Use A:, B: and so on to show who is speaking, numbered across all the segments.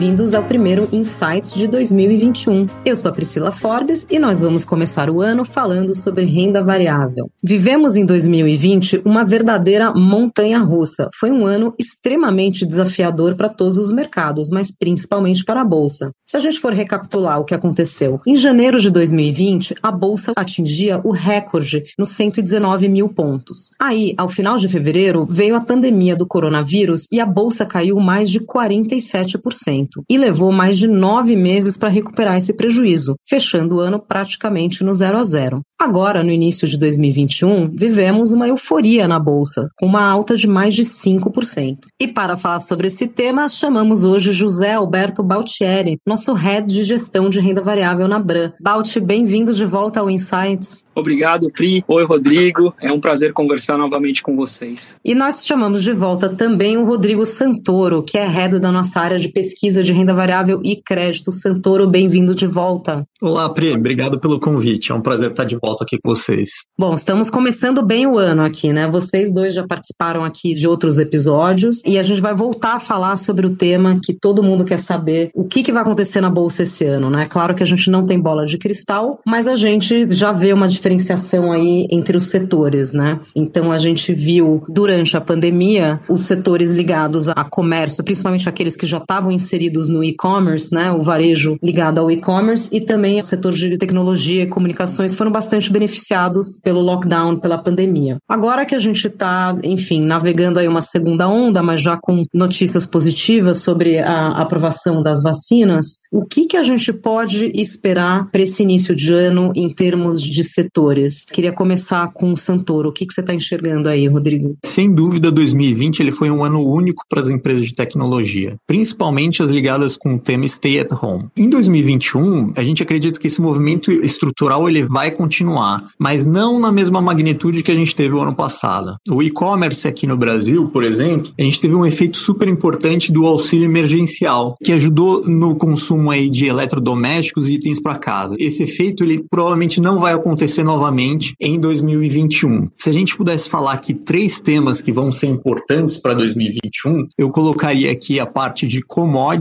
A: Bem-vindos ao primeiro Insights de 2021. Eu sou a Priscila Forbes e nós vamos começar o ano falando sobre renda variável. Vivemos em 2020 uma verdadeira montanha russa. Foi um ano extremamente desafiador para todos os mercados, mas principalmente para a bolsa. Se a gente for recapitular o que aconteceu, em janeiro de 2020, a bolsa atingia o recorde nos 119 mil pontos. Aí, ao final de fevereiro, veio a pandemia do coronavírus e a bolsa caiu mais de 47% e levou mais de nove meses para recuperar esse prejuízo, fechando o ano praticamente no zero a zero. Agora, no início de 2021, vivemos uma euforia na bolsa, com uma alta de mais de 5%. E para falar sobre esse tema, chamamos hoje José Alberto Baltieri, nosso head de gestão de renda variável na Bran. Balti, bem-vindo de volta ao Insights.
B: Obrigado, Pri. Oi, Rodrigo. É um prazer conversar novamente com vocês.
A: E nós chamamos de volta também o Rodrigo Santoro, que é head da nossa área de pesquisa de renda variável e crédito. Santoro, bem-vindo de volta.
C: Olá, Pri. Obrigado pelo convite. É um prazer estar de volta aqui com vocês.
A: Bom, estamos começando bem o ano aqui, né? Vocês dois já participaram aqui de outros episódios e a gente vai voltar a falar sobre o tema que todo mundo quer saber, o que, que vai acontecer na bolsa esse ano, né? Claro que a gente não tem bola de cristal, mas a gente já vê uma diferenciação aí entre os setores, né? Então a gente viu durante a pandemia os setores ligados a comércio, principalmente aqueles que já estavam inseridos no e-commerce, né? O varejo ligado ao e-commerce e também o setor de tecnologia e comunicações foram bastante beneficiados pelo lockdown, pela pandemia. Agora que a gente está, enfim, navegando aí uma segunda onda, mas já com notícias positivas sobre a aprovação das vacinas, o que que a gente pode esperar para esse início de ano em termos de setor setores. Queria começar com o Santoro. O que, que você está enxergando aí, Rodrigo?
C: Sem dúvida, 2020 ele foi um ano único para as empresas de tecnologia, principalmente as ligadas com o tema Stay at Home. Em 2021, a gente acredita que esse movimento estrutural ele vai continuar, mas não na mesma magnitude que a gente teve o ano passado. O e-commerce aqui no Brasil, por exemplo, a gente teve um efeito super importante do auxílio emergencial, que ajudou no consumo aí de eletrodomésticos e itens para casa. Esse efeito ele provavelmente não vai acontecer novamente em 2021. Se a gente pudesse falar aqui três temas que vão ser importantes para 2021, eu colocaria aqui a parte de commodities,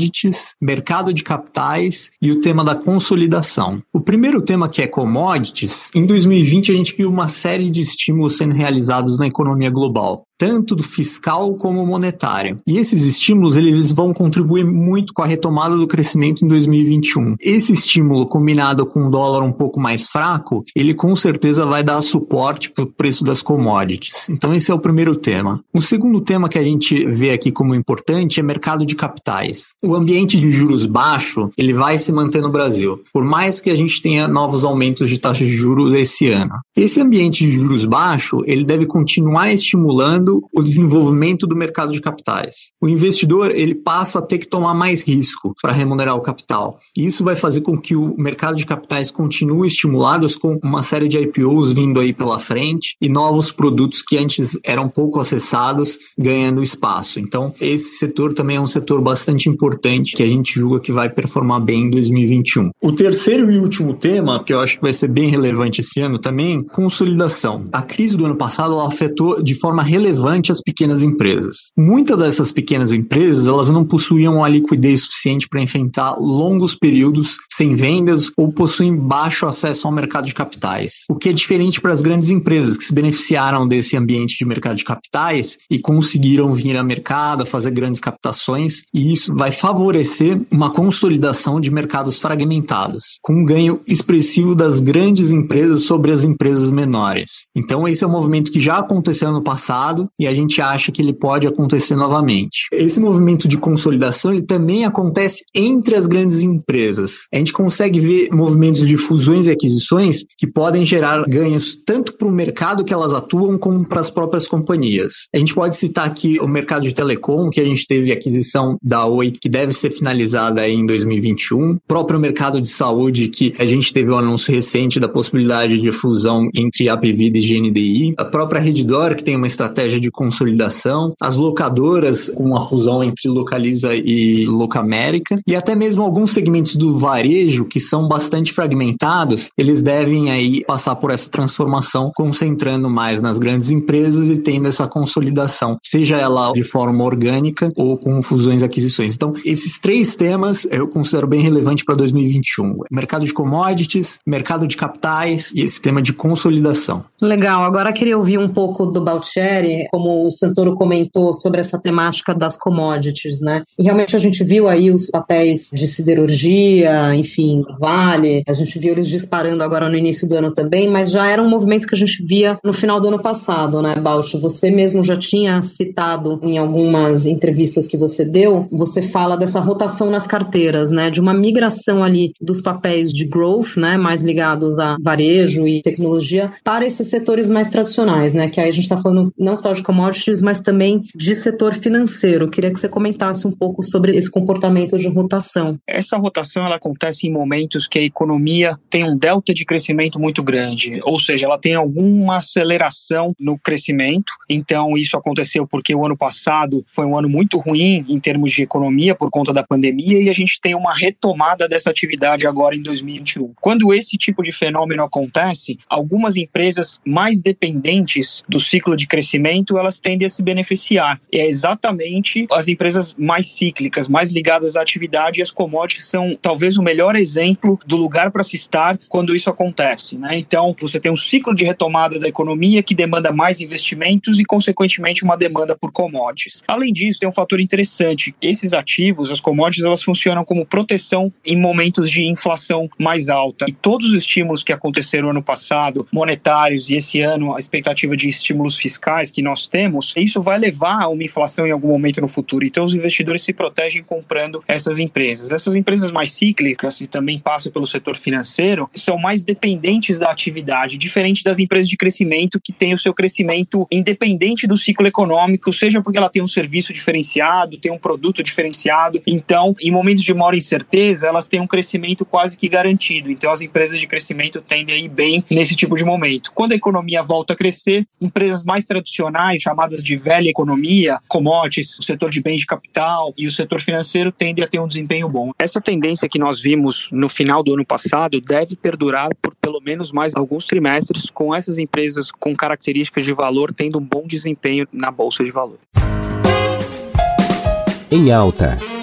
C: mercado de capitais e o tema da consolidação. O primeiro tema que é commodities, em 2020 a gente viu uma série de estímulos sendo realizados na economia global tanto do fiscal como monetário. E esses estímulos eles vão contribuir muito com a retomada do crescimento em 2021. Esse estímulo combinado com um dólar um pouco mais fraco, ele com certeza vai dar suporte para o preço das commodities. Então esse é o primeiro tema. O segundo tema que a gente vê aqui como importante é mercado de capitais. O ambiente de juros baixo, ele vai se manter no Brasil, por mais que a gente tenha novos aumentos de taxa de juros esse ano. Esse ambiente de juros baixo, ele deve continuar estimulando o desenvolvimento do mercado de capitais. O investidor ele passa a ter que tomar mais risco para remunerar o capital. E isso vai fazer com que o mercado de capitais continue estimulado com uma série de IPOs vindo aí pela frente e novos produtos que antes eram pouco acessados ganhando espaço. Então, esse setor também é um setor bastante importante que a gente julga que vai performar bem em 2021. O terceiro e último tema, que eu acho que vai ser bem relevante esse ano também, consolidação. A crise do ano passado afetou de forma relevante relevante às pequenas empresas. Muitas dessas pequenas empresas, elas não possuíam a liquidez suficiente para enfrentar longos períodos sem vendas ou possuem baixo acesso ao mercado de capitais. O que é diferente para as grandes empresas que se beneficiaram desse ambiente de mercado de capitais e conseguiram vir ao mercado, fazer grandes captações, e isso vai favorecer uma consolidação de mercados fragmentados, com um ganho expressivo das grandes empresas sobre as empresas menores. Então esse é um movimento que já aconteceu no passado e a gente acha que ele pode acontecer novamente. Esse movimento de consolidação ele também acontece entre as grandes empresas. A gente consegue ver movimentos de fusões e aquisições que podem gerar ganhos tanto para o mercado que elas atuam como para as próprias companhias. A gente pode citar aqui o mercado de telecom, que a gente teve aquisição da Oi, que deve ser finalizada em 2021. O próprio mercado de saúde, que a gente teve um anúncio recente da possibilidade de fusão entre APV e GNDI. A própria Reddor, que tem uma estratégia estratégia de consolidação, as locadoras com a fusão entre Localiza e Locamérica, e até mesmo alguns segmentos do varejo que são bastante fragmentados, eles devem aí passar por essa transformação, concentrando mais nas grandes empresas e tendo essa consolidação, seja ela de forma orgânica ou com fusões e aquisições. Então, esses três temas eu considero bem relevante para 2021: mercado de commodities, mercado de capitais e esse tema de consolidação.
A: Legal. Agora queria ouvir um pouco do Baltieri, como o Santoro comentou sobre essa temática das commodities, né? E realmente a gente viu aí os papéis de siderurgia, enfim, Vale, a gente viu eles disparando agora no início do ano também, mas já era um movimento que a gente via no final do ano passado, né, Bausch? Você mesmo já tinha citado em algumas entrevistas que você deu, você fala dessa rotação nas carteiras, né? De uma migração ali dos papéis de growth, né? Mais ligados a varejo e tecnologia para esses setores mais tradicionais, né? Que aí a gente está falando não só de commodities, mas também de setor financeiro. Queria que você comentasse um pouco sobre esse comportamento de rotação.
B: Essa rotação ela acontece em momentos que a economia tem um delta de crescimento muito grande, ou seja, ela tem alguma aceleração no crescimento. Então isso aconteceu porque o ano passado foi um ano muito ruim em termos de economia por conta da pandemia e a gente tem uma retomada dessa atividade agora em 2021. Quando esse tipo de fenômeno acontece, algumas empresas mais dependentes do ciclo de crescimento, elas tendem a se beneficiar. E é exatamente as empresas mais cíclicas, mais ligadas à atividade e as commodities são talvez o melhor exemplo do lugar para se estar quando isso acontece. Né? Então, você tem um ciclo de retomada da economia que demanda mais investimentos e, consequentemente, uma demanda por commodities. Além disso, tem um fator interessante: esses ativos, as commodities, elas funcionam como proteção em momentos de inflação mais alta. E todos os estímulos que aconteceram ano passado, monetários, e esse ano a expectativa de estímulos fiscais que nós temos, isso vai levar a uma inflação em algum momento no futuro. Então, os investidores se protegem comprando essas empresas. Essas empresas mais cíclicas e também passam pelo setor financeiro são mais dependentes da atividade, diferente das empresas de crescimento que têm o seu crescimento independente do ciclo econômico, seja porque ela tem um serviço diferenciado, tem um produto diferenciado. Então, em momentos de maior incerteza, elas têm um crescimento quase que garantido. Então, as empresas de crescimento tendem a ir bem nesse tipo de momento. Quando a economia volta a crescer, empresas mais tradicionais, chamadas de velha economia, commodities, o setor de bens de capital e o setor financeiro tendem a ter um desempenho bom. Essa tendência que nós vimos no final do ano passado deve perdurar por pelo menos mais alguns trimestres, com essas empresas com características de valor tendo um bom desempenho na bolsa de valor.
D: Em alta.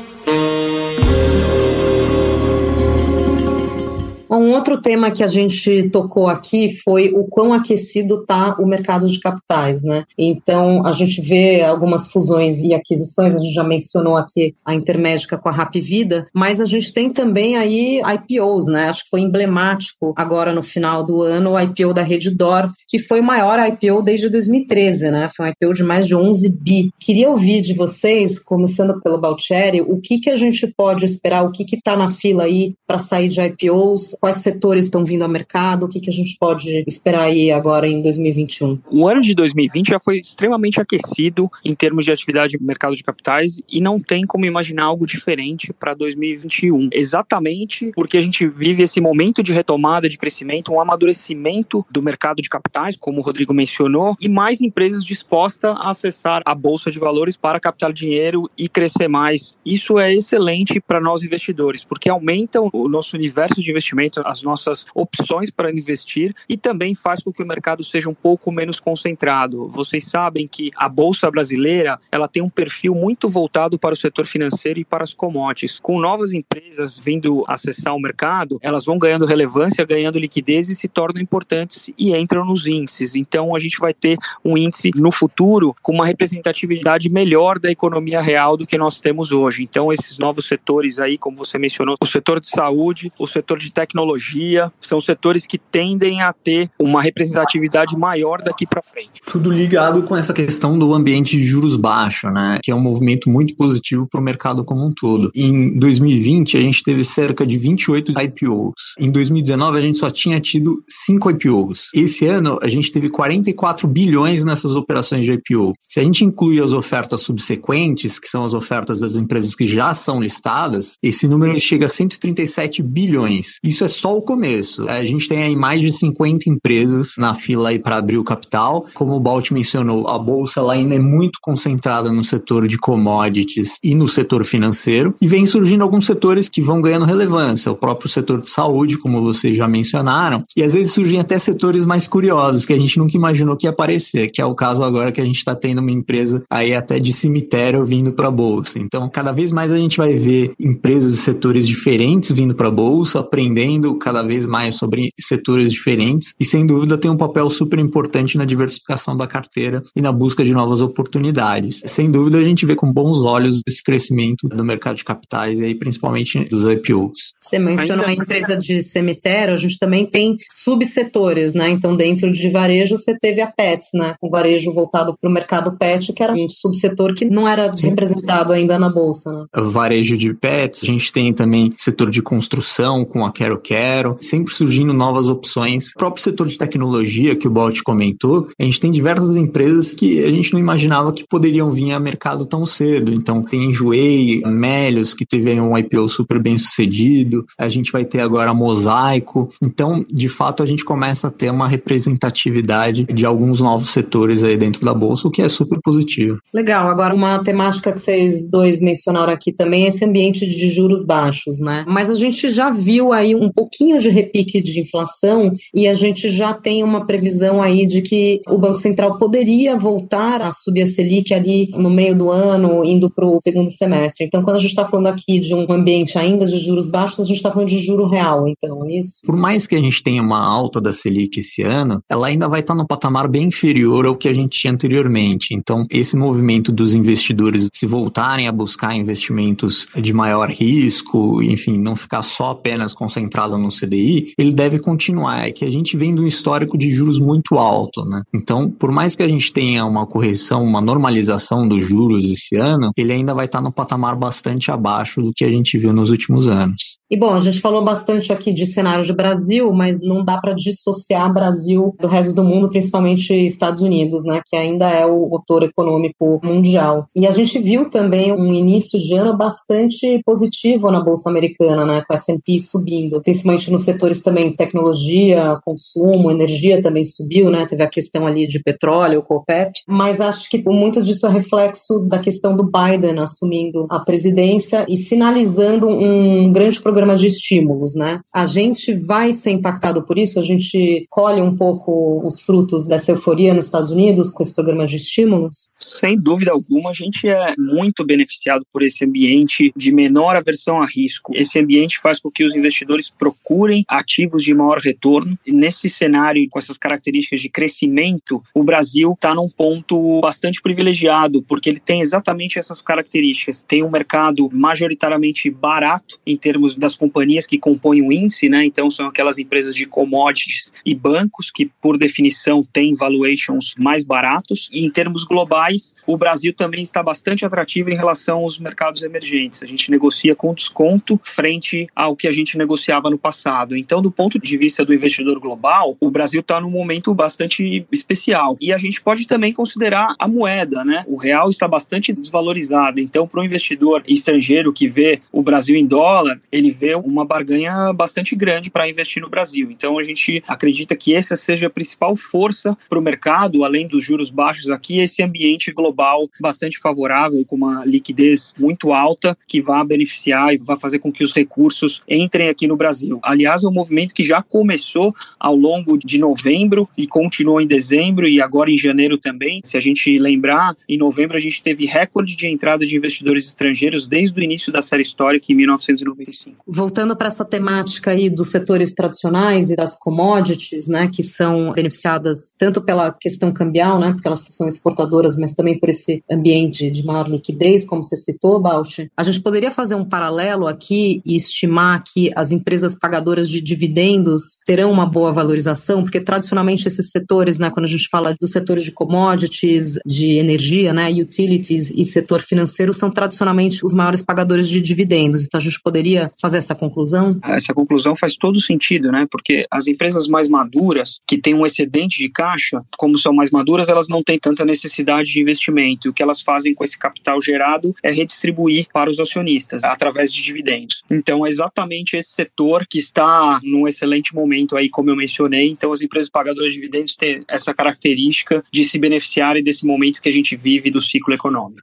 A: Um outro tema que a gente tocou aqui foi o quão aquecido está o mercado de capitais, né? Então, a gente vê algumas fusões e aquisições, a gente já mencionou aqui a Intermédica com a Rap Vida, mas a gente tem também aí IPOs, né? Acho que foi emblemático agora no final do ano o IPO da Reddor, que foi o maior IPO desde 2013, né? Foi um IPO de mais de 11 bi. Queria ouvir de vocês, começando pelo Baltieri, o que, que a gente pode esperar, o que está na fila aí para sair de IPOs, Quais setores estão vindo ao mercado? O que, que a gente pode esperar aí agora em 2021?
B: O ano de 2020 já foi extremamente aquecido em termos de atividade no mercado de capitais e não tem como imaginar algo diferente para 2021. Exatamente porque a gente vive esse momento de retomada de crescimento, um amadurecimento do mercado de capitais, como o Rodrigo mencionou, e mais empresas dispostas a acessar a bolsa de valores para captar dinheiro e crescer mais. Isso é excelente para nós investidores, porque aumenta o nosso universo de investimento as nossas opções para investir e também faz com que o mercado seja um pouco menos concentrado. Vocês sabem que a bolsa brasileira ela tem um perfil muito voltado para o setor financeiro e para as commodities. Com novas empresas vindo acessar o mercado, elas vão ganhando relevância, ganhando liquidez e se tornam importantes e entram nos índices. Então a gente vai ter um índice no futuro com uma representatividade melhor da economia real do que nós temos hoje. Então esses novos setores aí, como você mencionou, o setor de saúde, o setor de tecnologia tecnologia, são setores que tendem a ter uma representatividade maior daqui para frente.
C: Tudo ligado com essa questão do ambiente de juros baixo, né? Que é um movimento muito positivo para o mercado como um todo. Em 2020, a gente teve cerca de 28 IPOs. Em 2019, a gente só tinha tido 5 IPOs. Esse ano, a gente teve 44 bilhões nessas operações de IPO. Se a gente inclui as ofertas subsequentes, que são as ofertas das empresas que já são listadas, esse número chega a 137 bilhões. Isso é é só o começo. A gente tem aí mais de 50 empresas na fila aí para abrir o capital. Como o Balt mencionou, a bolsa ela ainda é muito concentrada no setor de commodities e no setor financeiro. E vem surgindo alguns setores que vão ganhando relevância. O próprio setor de saúde, como vocês já mencionaram. E às vezes surgem até setores mais curiosos que a gente nunca imaginou que ia aparecer, que é o caso agora que a gente está tendo uma empresa aí até de cemitério vindo para a bolsa. Então, cada vez mais a gente vai ver empresas e setores diferentes vindo para a bolsa, aprendendo cada vez mais sobre setores diferentes e sem dúvida tem um papel super importante na diversificação da carteira e na busca de novas oportunidades. Sem dúvida a gente vê com bons olhos esse crescimento do mercado de capitais e aí principalmente dos IPOs.
A: Você mencionou Ainda... a empresa de cemitério, a gente também tem subsetores, né? Então, dentro de varejo, você teve a Pets, né? O varejo voltado para o mercado pet, que era um subsetor que não era Sim. representado ainda na bolsa, né?
C: Varejo de pets, a gente tem também setor de construção com a Quero Quero, sempre surgindo novas opções. O próprio setor de tecnologia que o Balt comentou, a gente tem diversas empresas que a gente não imaginava que poderiam vir a mercado tão cedo. Então, tem Enjoei, Melios, que teve um IPO super bem sucedido, a gente vai ter agora mosaico. Então, de fato, a gente começa a ter uma representatividade de alguns novos setores aí dentro da bolsa, o que é super positivo.
A: Legal. Agora, uma temática que vocês dois mencionaram aqui também é esse ambiente de juros baixos, né? Mas a gente já viu aí um pouquinho de repique de inflação e a gente já tem uma previsão aí de que o Banco Central poderia voltar a subir a Selic ali no meio do ano, indo para o segundo semestre. Então, quando a gente está falando aqui de um ambiente ainda de juros baixos, a gente está falando de juro real, então, é isso?
C: Por mais que a gente tenha uma alta da Selic esse ano, ela ainda vai estar tá no patamar bem inferior ao que a gente tinha anteriormente. Então, esse movimento dos investidores se voltarem a buscar investimentos de maior risco, enfim, não ficar só apenas concentrado no CDI, ele deve continuar. É que a gente vem de um histórico de juros muito alto, né? Então, por mais que a gente tenha uma correção, uma normalização dos juros esse ano, ele ainda vai estar tá no patamar bastante abaixo do que a gente viu nos últimos anos.
A: E bom, a gente falou bastante aqui de cenário de Brasil, mas não dá para dissociar Brasil do resto do mundo, principalmente Estados Unidos, né, que ainda é o motor econômico mundial. E a gente viu também um início de ano bastante positivo na bolsa americana, né, com a S&P subindo, principalmente nos setores também tecnologia, consumo, energia também subiu, né, teve a questão ali de petróleo, COPEP, mas acho que muito disso é reflexo da questão do Biden assumindo a presidência e sinalizando um grande programa programa de estímulos, né? A gente vai ser impactado por isso? A gente colhe um pouco os frutos dessa euforia nos Estados Unidos com esse programa de estímulos?
B: Sem dúvida alguma, a gente é muito beneficiado por esse ambiente de menor aversão a risco. Esse ambiente faz com que os investidores procurem ativos de maior retorno. E nesse cenário, com essas características de crescimento, o Brasil está num ponto bastante privilegiado, porque ele tem exatamente essas características. Tem um mercado majoritariamente barato em termos da das companhias que compõem o índice, né? Então são aquelas empresas de commodities e bancos que, por definição, têm valuations mais baratos. E em termos globais, o Brasil também está bastante atrativo em relação aos mercados emergentes. A gente negocia com desconto frente ao que a gente negociava no passado. Então, do ponto de vista do investidor global, o Brasil está num momento bastante especial. E a gente pode também considerar a moeda, né? O real está bastante desvalorizado. Então, para o investidor estrangeiro que vê o Brasil em dólar, ele vê uma barganha bastante grande para investir no Brasil. Então a gente acredita que essa seja a principal força para o mercado, além dos juros baixos aqui, esse ambiente global bastante favorável, com uma liquidez muito alta, que vai beneficiar e vai fazer com que os recursos entrem aqui no Brasil. Aliás, é um movimento que já começou ao longo de novembro e continuou em dezembro e agora em janeiro também. Se a gente lembrar, em novembro a gente teve recorde de entrada de investidores estrangeiros desde o início da série histórica em 1995
A: voltando para essa temática aí dos setores tradicionais e das commodities, né, que são beneficiadas tanto pela questão cambial, né, porque elas são exportadoras, mas também por esse ambiente de maior liquidez, como você citou, Bausch, a gente poderia fazer um paralelo aqui e estimar que as empresas pagadoras de dividendos terão uma boa valorização, porque tradicionalmente esses setores, né, quando a gente fala dos setores de commodities, de energia, né, utilities e setor financeiro, são tradicionalmente os maiores pagadores de dividendos. Então a gente poderia fazer essa conclusão?
B: Essa conclusão faz todo sentido, né? Porque as empresas mais maduras, que têm um excedente de caixa, como são mais maduras, elas não têm tanta necessidade de investimento. E o que elas fazem com esse capital gerado é redistribuir para os acionistas através de dividendos. Então, é exatamente esse setor que está num excelente momento aí, como eu mencionei. Então, as empresas pagadoras de dividendos têm essa característica de se beneficiarem desse momento que a gente vive do ciclo econômico.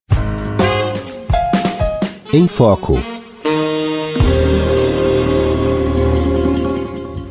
D: Em Foco.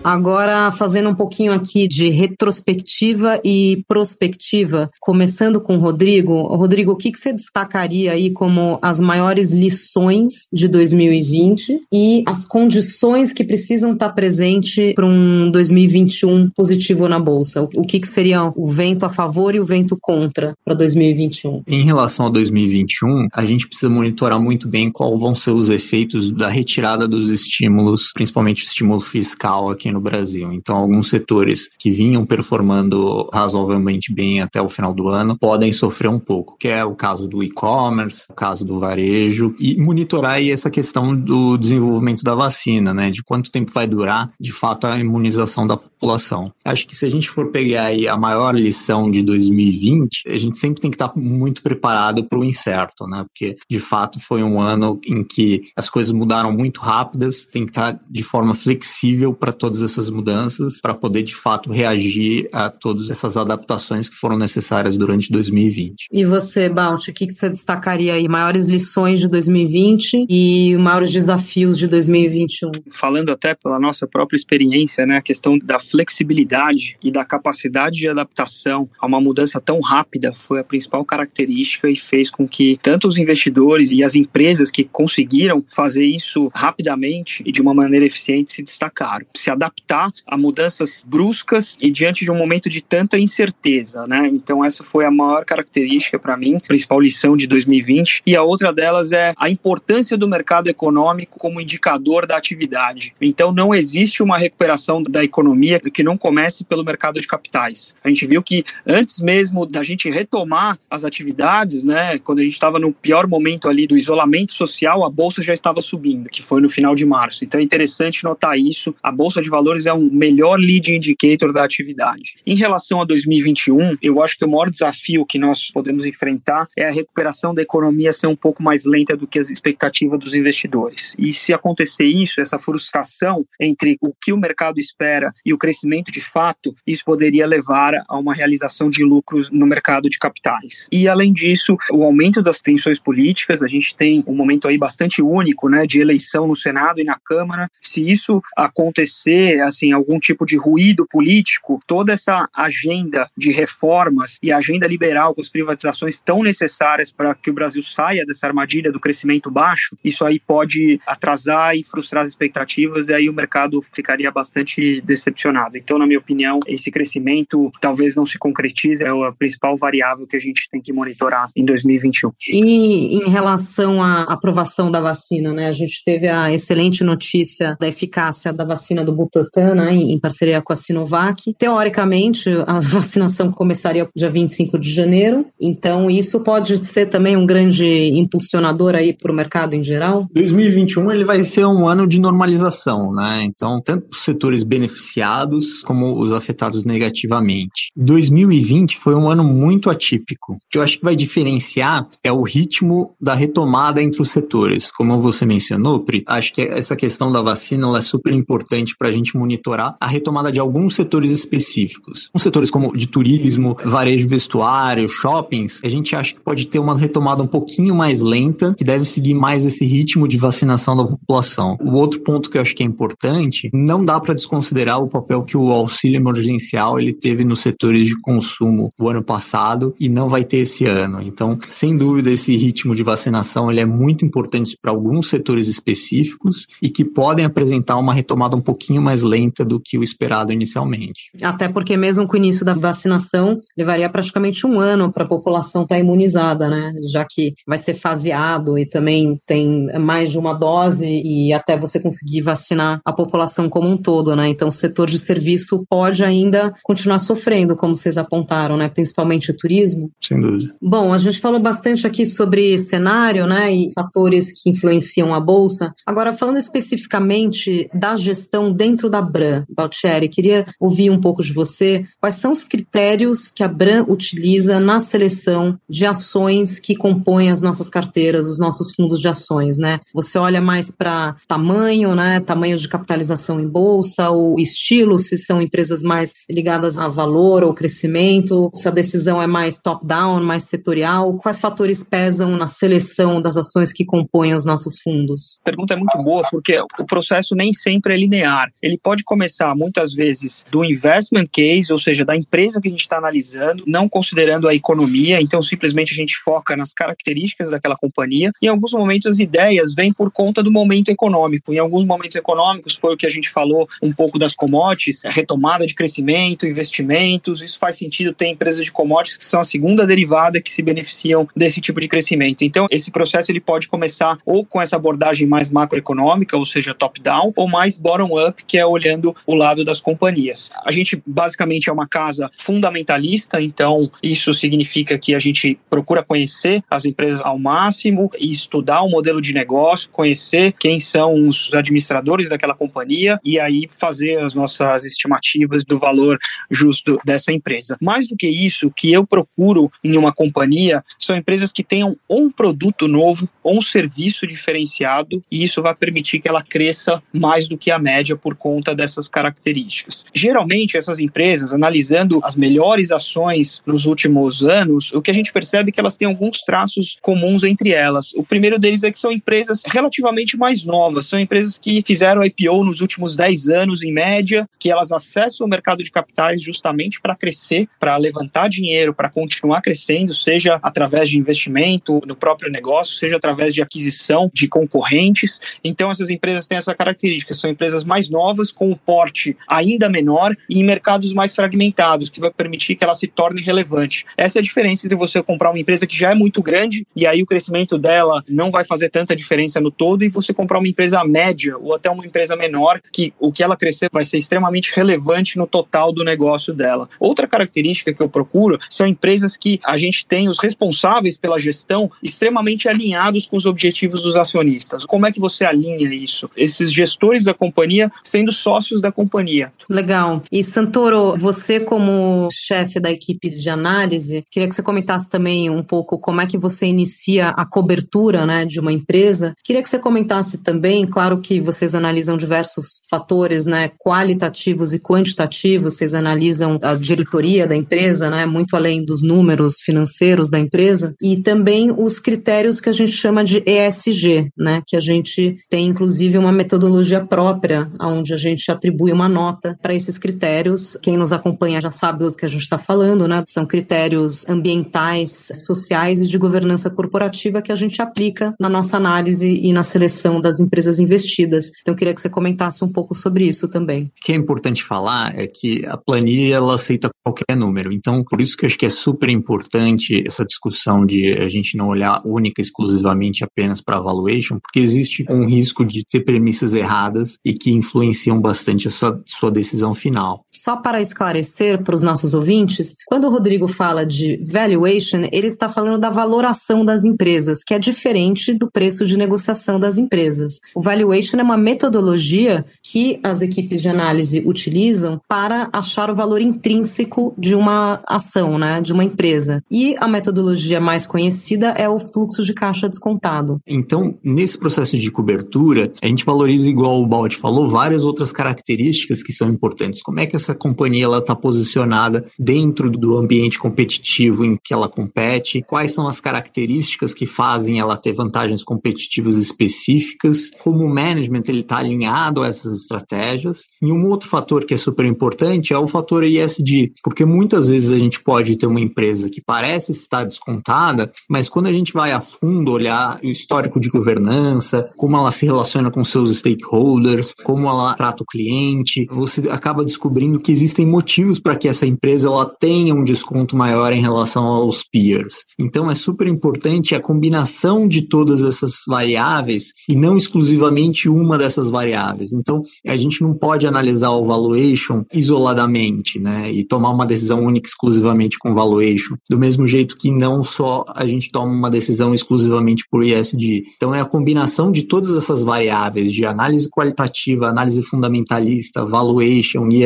A: Agora, fazendo um pouquinho aqui de retrospectiva e prospectiva, começando com o Rodrigo. Rodrigo, o que, que você destacaria aí como as maiores lições de 2020 e as condições que precisam estar presentes para um 2021 positivo na Bolsa? O que, que seria o vento a favor e o vento contra para 2021?
C: Em relação a 2021, a gente precisa monitorar muito bem quais vão ser os efeitos da retirada dos estímulos, principalmente o estímulo fiscal aqui no Brasil. Então, alguns setores que vinham performando razoavelmente bem até o final do ano podem sofrer um pouco, que é o caso do e-commerce, o caso do varejo, e monitorar aí essa questão do desenvolvimento da vacina, né? De quanto tempo vai durar, de fato, a imunização da população. Acho que se a gente for pegar aí a maior lição de 2020, a gente sempre tem que estar muito preparado para o incerto, né? Porque, de fato, foi um ano em que as coisas mudaram muito rápidas, tem que estar de forma flexível para todas essas mudanças para poder de fato reagir a todas essas adaptações que foram necessárias durante 2020.
A: E você, Bausch, o que você destacaria aí? Maiores lições de 2020 e maiores desafios de 2021?
B: Falando até pela nossa própria experiência, né, a questão da flexibilidade e da capacidade de adaptação a uma mudança tão rápida foi a principal característica e fez com que tanto os investidores e as empresas que conseguiram fazer isso rapidamente e de uma maneira eficiente se destacaram. Se adaptar a mudanças bruscas e diante de um momento de tanta incerteza, né? Então essa foi a maior característica para mim, principal lição de 2020. E a outra delas é a importância do mercado econômico como indicador da atividade. Então não existe uma recuperação da economia que não comece pelo mercado de capitais. A gente viu que antes mesmo da gente retomar as atividades, né, quando a gente estava no pior momento ali do isolamento social, a bolsa já estava subindo, que foi no final de março. Então é interessante notar isso. A bolsa de valores é um melhor lead indicator da atividade. Em relação a 2021, eu acho que o maior desafio que nós podemos enfrentar é a recuperação da economia ser um pouco mais lenta do que as expectativas dos investidores. E se acontecer isso, essa frustração entre o que o mercado espera e o crescimento de fato, isso poderia levar a uma realização de lucros no mercado de capitais. E além disso, o aumento das tensões políticas, a gente tem um momento aí bastante único, né, de eleição no Senado e na Câmara. Se isso acontecer, assim algum tipo de ruído político, toda essa agenda de reformas e agenda liberal com as privatizações tão necessárias para que o Brasil saia dessa armadilha do crescimento baixo, isso aí pode atrasar e frustrar as expectativas e aí o mercado ficaria bastante decepcionado. Então, na minha opinião, esse crescimento talvez não se concretize, é a principal variável que a gente tem que monitorar em 2021.
A: E em relação à aprovação da vacina, né? A gente teve a excelente notícia da eficácia da vacina do Butantan, né, em parceria com a Sinovac. Teoricamente, a vacinação começaria dia 25 de janeiro, então isso pode ser também um grande impulsionador aí para o mercado em geral?
C: 2021 ele vai ser um ano de normalização, né? Então, tanto os setores beneficiados como os afetados negativamente. 2020 foi um ano muito atípico. O que eu acho que vai diferenciar é o ritmo da retomada entre os setores. Como você mencionou, Pri, acho que essa questão da vacina é super importante para a gente monitorar a retomada de alguns setores específicos. Uns setores como de turismo, varejo vestuário, shoppings, a gente acha que pode ter uma retomada um pouquinho mais lenta, que deve seguir mais esse ritmo de vacinação da população. O outro ponto que eu acho que é importante, não dá para desconsiderar o papel que o auxílio emergencial ele teve nos setores de consumo o ano passado e não vai ter esse ano. Então, sem dúvida, esse ritmo de vacinação ele é muito importante para alguns setores específicos e que podem apresentar uma retomada um pouquinho mais mais lenta do que o esperado inicialmente.
A: Até porque mesmo com o início da vacinação, levaria praticamente um ano para a população estar tá imunizada, né? Já que vai ser faseado e também tem mais de uma dose e até você conseguir vacinar a população como um todo, né? Então o setor de serviço pode ainda continuar sofrendo, como vocês apontaram, né? Principalmente o turismo.
C: Sem dúvida.
A: Bom, a gente falou bastante aqui sobre cenário, né? E fatores que influenciam a bolsa. Agora, falando especificamente da gestão dentro da Bran, Baltieri, queria ouvir um pouco de você. Quais são os critérios que a Bran utiliza na seleção de ações que compõem as nossas carteiras, os nossos fundos de ações, né? Você olha mais para tamanho, né? Tamanho de capitalização em bolsa, ou estilo, se são empresas mais ligadas a valor ou crescimento, se a decisão é mais top-down, mais setorial, quais fatores pesam na seleção das ações que compõem os nossos fundos?
B: A pergunta é muito boa, porque o processo nem sempre é linear. Ele pode começar muitas vezes do investment case, ou seja, da empresa que a gente está analisando, não considerando a economia, então simplesmente a gente foca nas características daquela companhia. Em alguns momentos as ideias vêm por conta do momento econômico. Em alguns momentos econômicos foi o que a gente falou um pouco das commodities, a retomada de crescimento, investimentos. Isso faz sentido ter empresas de commodities que são a segunda derivada que se beneficiam desse tipo de crescimento. Então esse processo ele pode começar ou com essa abordagem mais macroeconômica, ou seja, top-down, ou mais bottom-up, que é olhando o lado das companhias. A gente basicamente é uma casa fundamentalista, então isso significa que a gente procura conhecer as empresas ao máximo e estudar o modelo de negócio, conhecer quem são os administradores daquela companhia e aí fazer as nossas estimativas do valor justo dessa empresa. Mais do que isso, que eu procuro em uma companhia são empresas que tenham um produto novo ou um serviço diferenciado e isso vai permitir que ela cresça mais do que a média por conta dessas características. Geralmente, essas empresas, analisando as melhores ações nos últimos anos, o que a gente percebe é que elas têm alguns traços comuns entre elas. O primeiro deles é que são empresas relativamente mais novas, são empresas que fizeram IPO nos últimos 10 anos, em média, que elas acessam o mercado de capitais justamente para crescer, para levantar dinheiro, para continuar crescendo, seja através de investimento no próprio negócio, seja através de aquisição de concorrentes. Então, essas empresas têm essa característica, são empresas mais novas, com um porte ainda menor e em mercados mais fragmentados, que vai permitir que ela se torne relevante. Essa é a diferença entre você comprar uma empresa que já é muito grande e aí o crescimento dela não vai fazer tanta diferença no todo e você comprar uma empresa média ou até uma empresa menor que o que ela crescer vai ser extremamente relevante no total do negócio dela. Outra característica que eu procuro são empresas que a gente tem os responsáveis pela gestão extremamente alinhados com os objetivos dos acionistas. Como é que você alinha isso? Esses gestores da companhia sendo sócios da companhia.
A: Legal. E Santoro, você como chefe da equipe de análise, queria que você comentasse também um pouco como é que você inicia a cobertura né, de uma empresa. Queria que você comentasse também, claro que vocês analisam diversos fatores né, qualitativos e quantitativos, vocês analisam a diretoria da empresa, né, muito além dos números financeiros da empresa, e também os critérios que a gente chama de ESG, né, que a gente tem inclusive uma metodologia própria, onde a gente atribui uma nota para esses critérios. Quem nos acompanha já sabe do que a gente está falando, né? São critérios ambientais, sociais e de governança corporativa que a gente aplica na nossa análise e na seleção das empresas investidas. Então, eu queria que você comentasse um pouco sobre isso também.
C: O que é importante falar é que a planilha ela aceita qualquer número. Então, por isso que eu acho que é super importante essa discussão de a gente não olhar única exclusivamente apenas para valuation, porque existe um risco de ter premissas erradas e que influenciam bastante essa sua decisão final.
A: Só para esclarecer para os nossos ouvintes, quando o Rodrigo fala de valuation, ele está falando da valoração das empresas, que é diferente do preço de negociação das empresas. O valuation é uma metodologia que as equipes de análise utilizam para achar o valor intrínseco de uma ação, né, de uma empresa. E a metodologia mais conhecida é o fluxo de caixa descontado.
C: Então, nesse processo de cobertura, a gente valoriza, igual o Balt falou, várias outras características que são importantes. Como é que essa essa companhia está posicionada dentro do ambiente competitivo em que ela compete, quais são as características que fazem ela ter vantagens competitivas específicas, como o management ele está alinhado a essas estratégias. E um outro fator que é super importante é o fator ISD, porque muitas vezes a gente pode ter uma empresa que parece estar descontada, mas quando a gente vai a fundo olhar o histórico de governança, como ela se relaciona com seus stakeholders, como ela trata o cliente, você acaba descobrindo que existem motivos para que essa empresa ela tenha um desconto maior em relação aos peers. Então é super importante a combinação de todas essas variáveis e não exclusivamente uma dessas variáveis. Então a gente não pode analisar o valuation isoladamente, né, e tomar uma decisão única exclusivamente com valuation, do mesmo jeito que não só a gente toma uma decisão exclusivamente por ESG. Então é a combinação de todas essas variáveis de análise qualitativa, análise fundamentalista, valuation e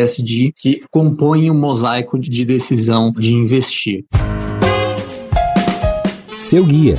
C: Que compõem o um mosaico de decisão de investir.
D: Seu guia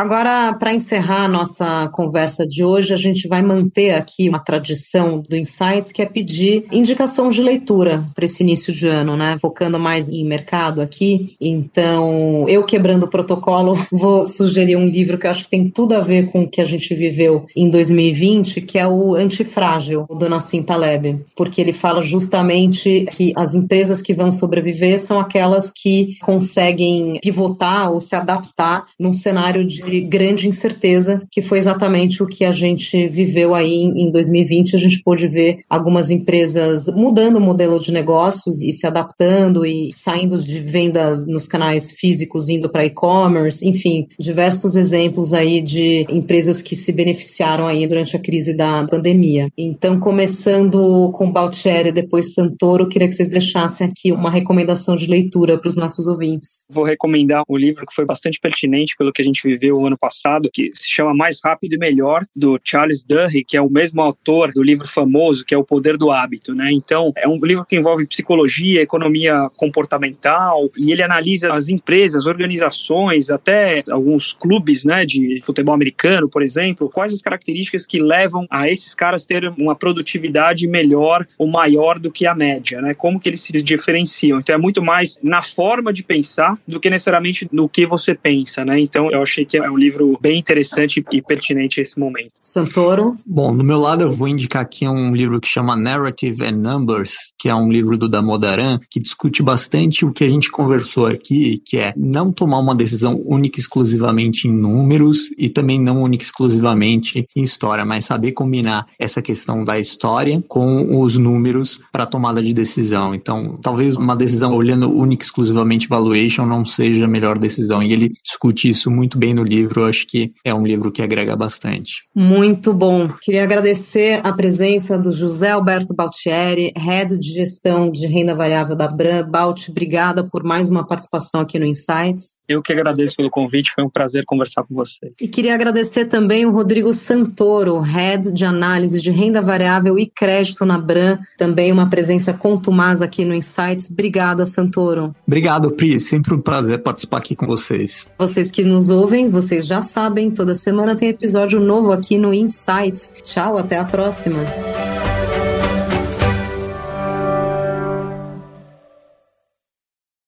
A: Agora, para encerrar a nossa conversa de hoje, a gente vai manter aqui uma tradição do Insights, que é pedir indicação de leitura para esse início de ano, né? Focando mais em mercado aqui. Então, eu quebrando o protocolo, vou sugerir um livro que eu acho que tem tudo a ver com o que a gente viveu em 2020, que é o Antifrágil, do Nassim Taleb, porque ele fala justamente que as empresas que vão sobreviver são aquelas que conseguem pivotar ou se adaptar num cenário de grande incerteza, que foi exatamente o que a gente viveu aí em 2020. A gente pôde ver algumas empresas mudando o modelo de negócios e se adaptando e saindo de venda nos canais físicos, indo para e-commerce, enfim, diversos exemplos aí de empresas que se beneficiaram aí durante a crise da pandemia. Então, começando com Baltieri depois Santoro, queria que vocês deixassem aqui uma recomendação de leitura para os nossos ouvintes.
B: Vou recomendar um livro que foi bastante pertinente pelo que a gente viveu ano passado, que se chama Mais Rápido e Melhor, do Charles Duhigg, que é o mesmo autor do livro famoso, que é O Poder do Hábito, né? Então, é um livro que envolve psicologia, economia comportamental, e ele analisa as empresas, organizações, até alguns clubes, né, de futebol americano, por exemplo, quais as características que levam a esses caras terem uma produtividade melhor ou maior do que a média, né? Como que eles se diferenciam. Então, é muito mais na forma de pensar do que necessariamente no que você pensa, né? Então, eu achei que é um livro bem interessante e pertinente a esse momento.
A: Santoro?
C: Bom, do meu lado eu vou indicar aqui um livro que chama Narrative and Numbers, que é um livro do Damodaran, que discute bastante o que a gente conversou aqui, que é não tomar uma decisão única e exclusivamente em números e também não única e exclusivamente em história, mas saber combinar essa questão da história com os números para tomada de decisão. Então, talvez uma decisão olhando única e exclusivamente valuation não seja a melhor decisão. E ele discute isso muito bem no livro, eu acho que é um livro que agrega bastante.
A: Muito bom. Queria agradecer a presença do José Alberto Baltieri, Head de Gestão de Renda Variável da Bran. Balt, obrigada por mais uma participação aqui no Insights.
B: Eu que agradeço pelo convite, foi um prazer conversar com você.
A: E queria agradecer também o Rodrigo Santoro, Head de Análise de Renda Variável e Crédito na Bran, também uma presença contumaz aqui no Insights. Obrigada, Santoro.
C: Obrigado, Pri. Sempre um prazer participar aqui com vocês.
A: Vocês que nos ouvem, vocês já sabem, toda semana tem episódio novo aqui no Insights. Tchau, até a próxima.